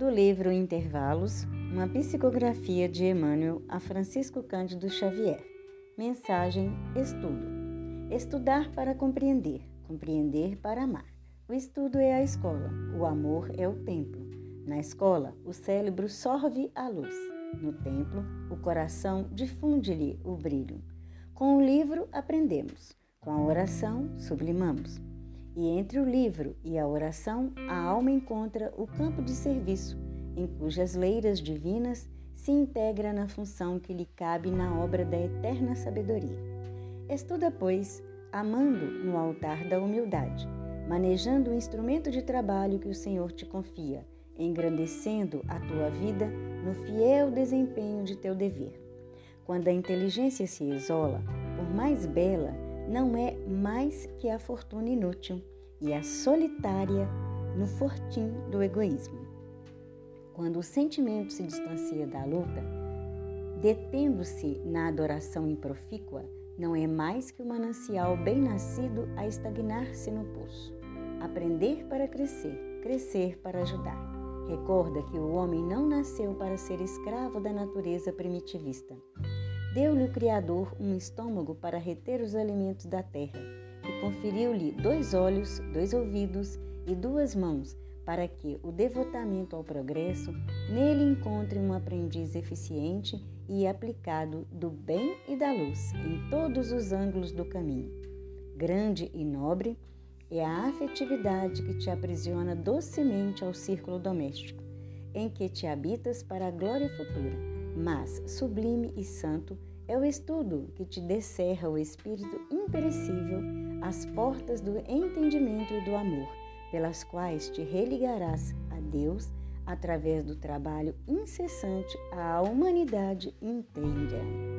do livro Intervalos, uma psicografia de Emmanuel a Francisco Cândido Xavier. Mensagem: Estudo. Estudar para compreender, compreender para amar. O estudo é a escola, o amor é o templo. Na escola, o cérebro sorve a luz. No templo, o coração difunde-lhe o brilho. Com o livro, aprendemos. Com a oração, sublimamos. E entre o livro e a oração, a alma encontra o campo de serviço, em cujas leiras divinas se integra na função que lhe cabe na obra da eterna sabedoria. Estuda, pois, amando no altar da humildade, manejando o instrumento de trabalho que o Senhor te confia, engrandecendo a tua vida no fiel desempenho de teu dever. Quando a inteligência se isola, por mais bela, não é mais que a fortuna inútil e a solitária no fortim do egoísmo. Quando o sentimento se distancia da luta, detendo-se na adoração improfícua, não é mais que o manancial bem nascido a estagnar-se no poço. Aprender para crescer, crescer para ajudar. Recorda que o homem não nasceu para ser escravo da natureza primitivista. Deu-lhe o Criador um estômago para reter os alimentos da terra e conferiu-lhe dois olhos, dois ouvidos e duas mãos para que o devotamento ao progresso nele encontre um aprendiz eficiente e aplicado do bem e da luz em todos os ângulos do caminho. Grande e nobre é a afetividade que te aprisiona docemente ao círculo doméstico, em que te habitas para a glória futura, mas sublime e santo é o estudo que te descerra o espírito imperecível às portas do entendimento e do amor pelas quais te religarás a Deus através do trabalho incessante à humanidade inteira.